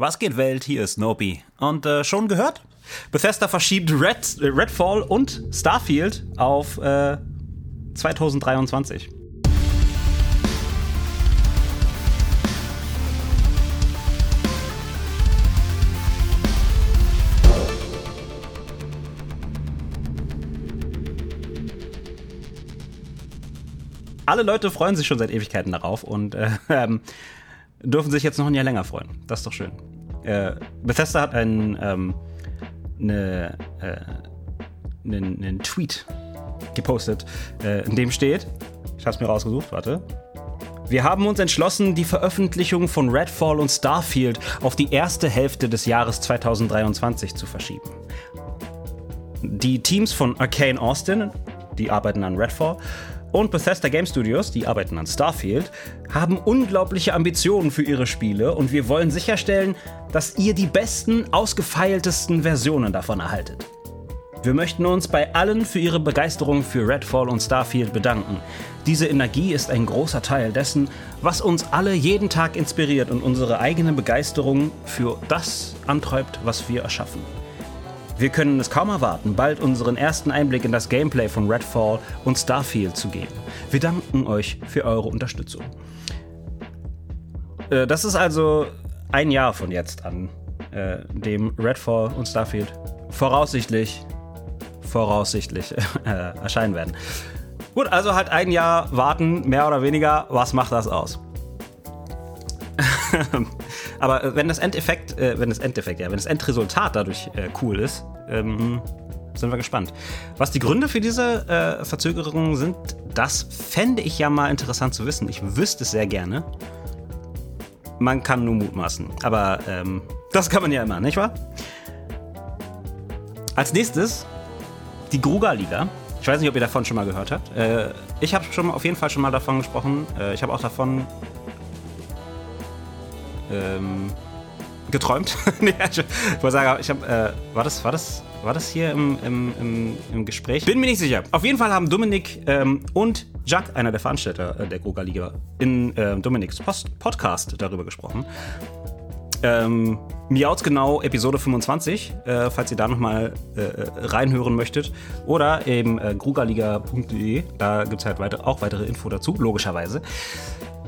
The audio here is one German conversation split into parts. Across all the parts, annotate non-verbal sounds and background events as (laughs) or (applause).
Was geht Welt? Hier ist Nobi. Und äh, schon gehört? Bethesda verschiebt Red, äh, Redfall und Starfield auf äh, 2023. Alle Leute freuen sich schon seit Ewigkeiten darauf und (laughs) äh, dürfen sich jetzt noch ein Jahr länger freuen. Das ist doch schön. Äh, Bethesda hat einen, ähm, eine, äh, einen, einen Tweet gepostet, äh, in dem steht, ich habe es mir rausgesucht, warte. Wir haben uns entschlossen, die Veröffentlichung von Redfall und Starfield auf die erste Hälfte des Jahres 2023 zu verschieben. Die Teams von Arcane Austin, die arbeiten an Redfall, und Bethesda Game Studios, die arbeiten an Starfield, haben unglaubliche Ambitionen für ihre Spiele und wir wollen sicherstellen, dass ihr die besten, ausgefeiltesten Versionen davon erhaltet. Wir möchten uns bei allen für ihre Begeisterung für Redfall und Starfield bedanken. Diese Energie ist ein großer Teil dessen, was uns alle jeden Tag inspiriert und unsere eigene Begeisterung für das antreibt, was wir erschaffen. Wir können es kaum erwarten, bald unseren ersten Einblick in das Gameplay von Redfall und Starfield zu geben. Wir danken euch für eure Unterstützung. Äh, das ist also ein Jahr von jetzt an, äh, dem Redfall und Starfield voraussichtlich, voraussichtlich (laughs) äh, erscheinen werden. Gut, also halt ein Jahr warten, mehr oder weniger. Was macht das aus? (laughs) Aber äh, wenn das Endeffekt, äh, wenn das Endeffekt, ja, wenn das Endresultat dadurch äh, cool ist, ähm, sind wir gespannt. Was die Gründe für diese äh, Verzögerung sind, das fände ich ja mal interessant zu wissen. Ich wüsste es sehr gerne. Man kann nur mutmaßen. Aber ähm, das kann man ja immer, nicht wahr? Als nächstes die Gruga-Liga. Ich weiß nicht, ob ihr davon schon mal gehört habt. Äh, ich habe schon auf jeden Fall schon mal davon gesprochen. Äh, ich habe auch davon ähm, geträumt. (laughs) nee, ich wollte sagen, ich habe, äh, war das, war das, war das hier im, im, im, im, Gespräch? Bin mir nicht sicher. Auf jeden Fall haben Dominik ähm, und Jack, einer der Veranstalter äh, der Gruga Liga, in äh, Dominiks Post Podcast darüber gesprochen. Ähm, Miauts genau Episode 25, äh, falls ihr da nochmal äh, reinhören möchtet. Oder eben äh, grugaliga.de, da gibt es halt weiter, auch weitere Info dazu, logischerweise.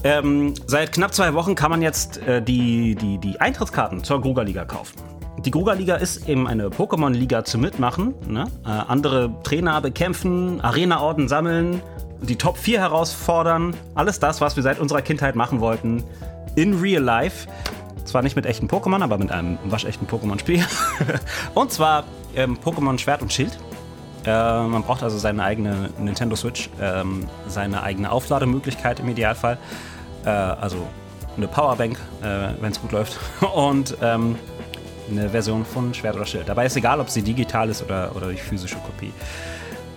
Ähm, seit knapp zwei Wochen kann man jetzt äh, die, die, die Eintrittskarten zur Gruga-Liga kaufen. Die Gruga-Liga ist eben eine Pokémon-Liga zum Mitmachen. Ne? Äh, andere Trainer bekämpfen, Arena-Orden sammeln, die Top 4 herausfordern. Alles das, was wir seit unserer Kindheit machen wollten. In real life. Zwar nicht mit echten Pokémon, aber mit einem waschechten Pokémon-Spiel. (laughs) und zwar ähm, Pokémon Schwert und Schild. Äh, man braucht also seine eigene Nintendo Switch, ähm, seine eigene Auflademöglichkeit im Idealfall. Äh, also eine Powerbank, äh, wenn es gut läuft. (laughs) Und ähm, eine Version von Schwert oder Schild. Dabei ist egal, ob sie digital ist oder, oder die physische Kopie.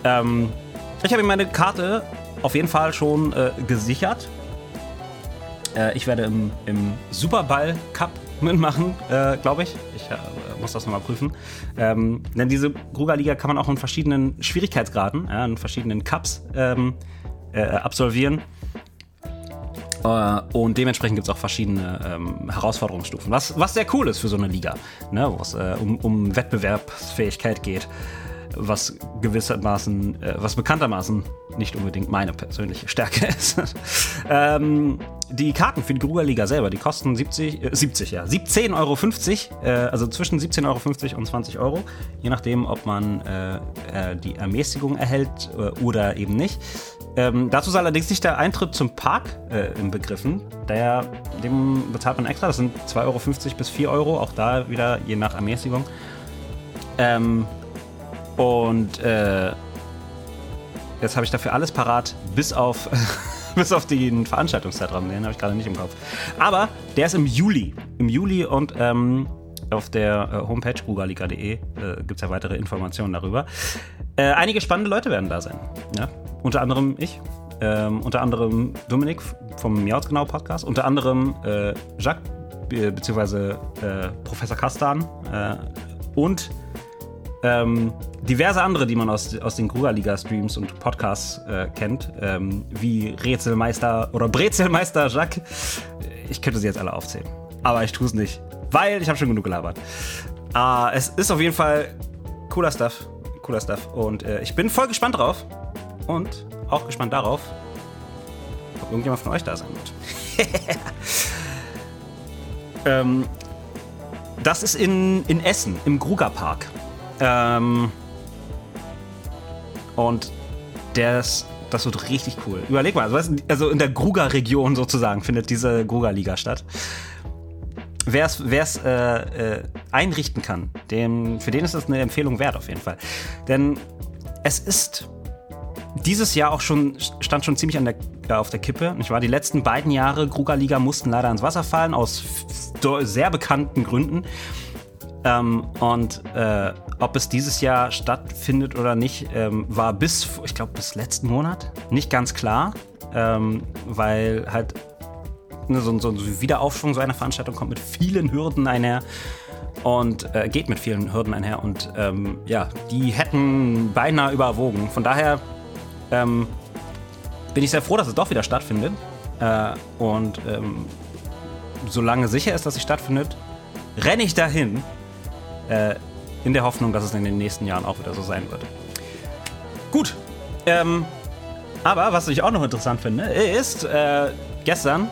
Ähm, ich habe meine Karte auf jeden Fall schon äh, gesichert. Äh, ich werde im, im Superball Cup (laughs) mitmachen, äh, glaube ich. Ich äh, muss das nochmal prüfen. Ähm, denn diese Gruga-Liga kann man auch in verschiedenen Schwierigkeitsgraden, ja, in verschiedenen Cups ähm, äh, absolvieren. Äh, und dementsprechend gibt es auch verschiedene ähm, Herausforderungsstufen, was, was sehr cool ist für so eine Liga, ne, wo es äh, um, um Wettbewerbsfähigkeit geht was gewissermaßen, äh, was bekanntermaßen nicht unbedingt meine persönliche Stärke (laughs) ist. ähm, die Karten für die Grugerliga selber, die kosten 70, äh, 70 ja, 17,50 Euro, äh, also zwischen 17,50 Euro und 20 Euro, je nachdem, ob man äh, äh die Ermäßigung erhält äh, oder eben nicht. Ähm, dazu ist allerdings nicht der Eintritt zum Park äh, im Begriffen. Der, dem bezahlt man extra. Das sind 2,50 Euro bis 4 Euro, auch da wieder je nach Ermäßigung. Ähm, und äh, jetzt habe ich dafür alles parat, bis auf, (laughs) bis auf den Veranstaltungszeitraum. Den habe ich gerade nicht im Kopf. Aber der ist im Juli. Im Juli und ähm, auf der äh, Homepage googleliga.de äh, gibt es ja weitere Informationen darüber. Äh, einige spannende Leute werden da sein. Ja? Unter anderem ich. Ähm, unter anderem Dominik vom Miauz Genau Podcast. Unter anderem äh, Jacques, be beziehungsweise äh, Professor Kastan äh, und ähm, diverse andere, die man aus, aus den Krugerliga-Streams und Podcasts äh, kennt, ähm, wie Rätselmeister oder Brezelmeister Jacques. Ich könnte sie jetzt alle aufzählen, aber ich tue es nicht. weil ich habe schon genug gelabert. Uh, es ist auf jeden Fall cooler Stuff. Cooler Stuff. Und äh, ich bin voll gespannt drauf. Und auch gespannt darauf, ob irgendjemand von euch da sein wird. (laughs) ähm, das ist in, in Essen, im Gruger Park. Ähm, und das, das wird richtig cool. Überleg mal, also, in der Gruger-Region sozusagen findet diese Gruger-Liga statt. Wer es äh, äh, einrichten kann, dem, für den ist das eine Empfehlung wert auf jeden Fall. Denn es ist dieses Jahr auch schon, stand schon ziemlich an der, äh, auf der Kippe. Nicht wahr? Die letzten beiden Jahre Gruger-Liga mussten leider ins Wasser fallen, aus sehr bekannten Gründen. Ähm, und äh, ob es dieses Jahr stattfindet oder nicht, ähm, war bis, ich glaube, bis letzten Monat nicht ganz klar, ähm, weil halt ne, so, so ein Wiederaufschwung so einer Veranstaltung kommt mit vielen Hürden einher und äh, geht mit vielen Hürden einher und ähm, ja, die hätten beinahe überwogen. Von daher ähm, bin ich sehr froh, dass es doch wieder stattfindet. Äh, und ähm, solange sicher ist, dass es stattfindet, renne ich dahin. Äh, in der Hoffnung, dass es in den nächsten Jahren auch wieder so sein wird. Gut. Ähm, aber was ich auch noch interessant finde, ist, äh, gestern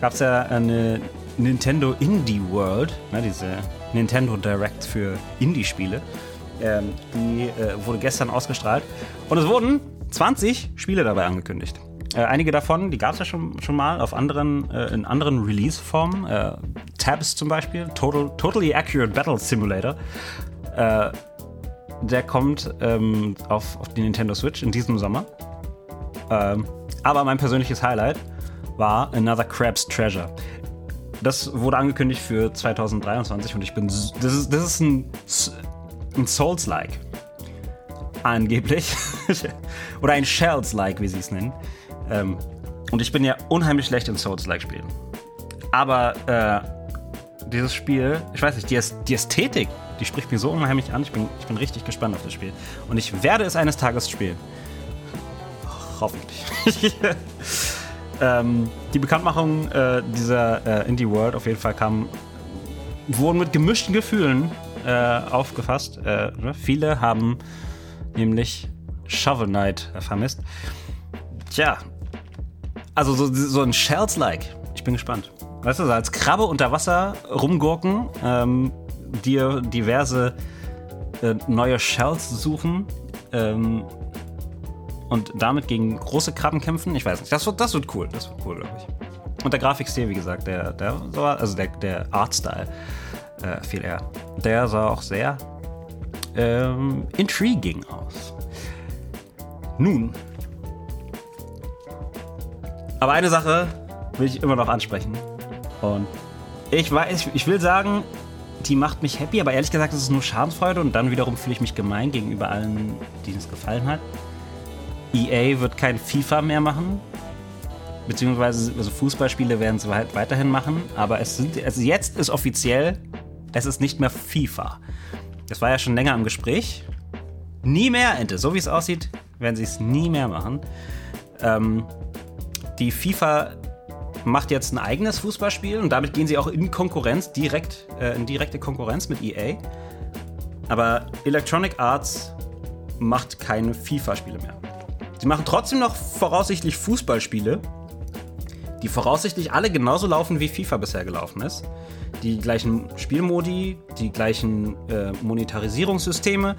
gab es ja eine Nintendo Indie World, ne, diese Nintendo Direct für Indie-Spiele. Ähm, die äh, wurde gestern ausgestrahlt. Und es wurden 20 Spiele dabei angekündigt. Äh, einige davon, die gab es ja schon, schon mal auf anderen, äh, in anderen Release-Formen. Tabs zum Beispiel, Total, Totally Accurate Battle Simulator. Äh, der kommt ähm, auf, auf die Nintendo Switch in diesem Sommer. Ähm, aber mein persönliches Highlight war Another Crab's Treasure. Das wurde angekündigt für 2023 und ich bin. Das ist, das ist ein, ein Souls-like. Angeblich. (laughs) Oder ein Shells-like, wie sie es nennen. Ähm, und ich bin ja unheimlich schlecht in Souls-like-Spielen. Aber äh, dieses Spiel, ich weiß nicht, die, die Ästhetik, die spricht mir so unheimlich an. Ich bin, ich bin richtig gespannt auf das Spiel. Und ich werde es eines Tages spielen. Hoffentlich. (laughs) ähm, die Bekanntmachung äh, dieser äh, Indie World auf jeden Fall kam, wurden mit gemischten Gefühlen äh, aufgefasst. Äh, ne? Viele haben nämlich Shovel Knight vermisst. Tja, also so, so ein Shells-like. Ich bin gespannt. Weißt du, als Krabbe unter Wasser rumgurken, ähm, dir diverse äh, neue Shells suchen ähm, und damit gegen große Krabben kämpfen. Ich weiß nicht, das wird, das wird cool. Das wird cool, glaube ich. Und der Grafikstil, wie gesagt, der, der also der, der Artstyle äh, viel eher. Der sah auch sehr ähm, intriguing aus. Nun. Aber eine Sache will ich immer noch ansprechen. Und ich weiß, ich will sagen, die macht mich happy, aber ehrlich gesagt, das ist nur Schadensfreude und dann wiederum fühle ich mich gemein gegenüber allen, denen es gefallen hat. EA wird kein FIFA mehr machen, beziehungsweise also Fußballspiele werden sie halt weiterhin machen, aber es sind, also jetzt ist offiziell, es ist nicht mehr FIFA. Das war ja schon länger im Gespräch. Nie mehr, Ente. So wie es aussieht, werden sie es nie mehr machen. Ähm, die FIFA macht jetzt ein eigenes Fußballspiel und damit gehen sie auch in Konkurrenz, direkt, äh, in direkte Konkurrenz mit EA. Aber Electronic Arts macht keine FIFA-Spiele mehr. Sie machen trotzdem noch voraussichtlich Fußballspiele, die voraussichtlich alle genauso laufen, wie FIFA bisher gelaufen ist. Die gleichen Spielmodi, die gleichen äh, Monetarisierungssysteme,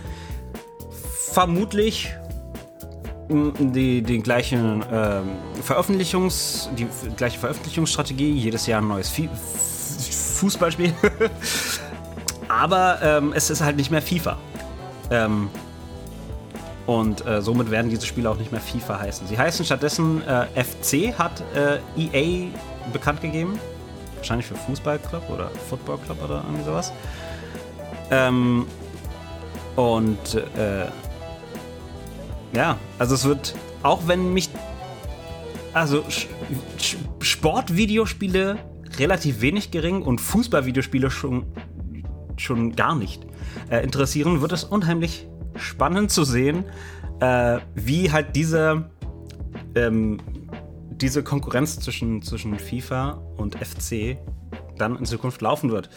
vermutlich die, die gleiche ähm, Veröffentlichungs, die gleiche Veröffentlichungsstrategie, jedes Jahr ein neues Fußballspiel. (laughs) Aber ähm, es ist halt nicht mehr FIFA. Ähm, und äh, somit werden diese Spiele auch nicht mehr FIFA heißen. Sie heißen stattdessen äh, FC, hat äh, EA bekannt gegeben. Wahrscheinlich für Fußballclub oder Football Club oder irgendwie sowas. Ähm, und äh, ja, also es wird, auch wenn mich, also Sportvideospiele relativ wenig gering und Fußballvideospiele schon, schon gar nicht äh, interessieren, wird es unheimlich spannend zu sehen, äh, wie halt diese, ähm, diese Konkurrenz zwischen, zwischen FIFA und FC dann in Zukunft laufen wird.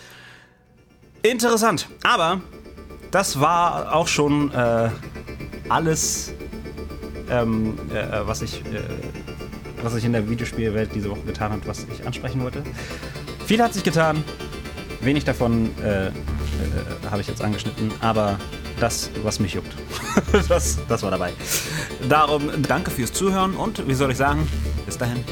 Interessant. Aber das war auch schon äh, alles, ähm, äh, was, ich, äh, was ich in der Videospielwelt diese Woche getan habe, was ich ansprechen wollte. Viel hat sich getan. Wenig davon äh, äh, habe ich jetzt angeschnitten, aber das, was mich juckt, (laughs) das, das war dabei. Darum danke fürs Zuhören und wie soll ich sagen, bis dahin.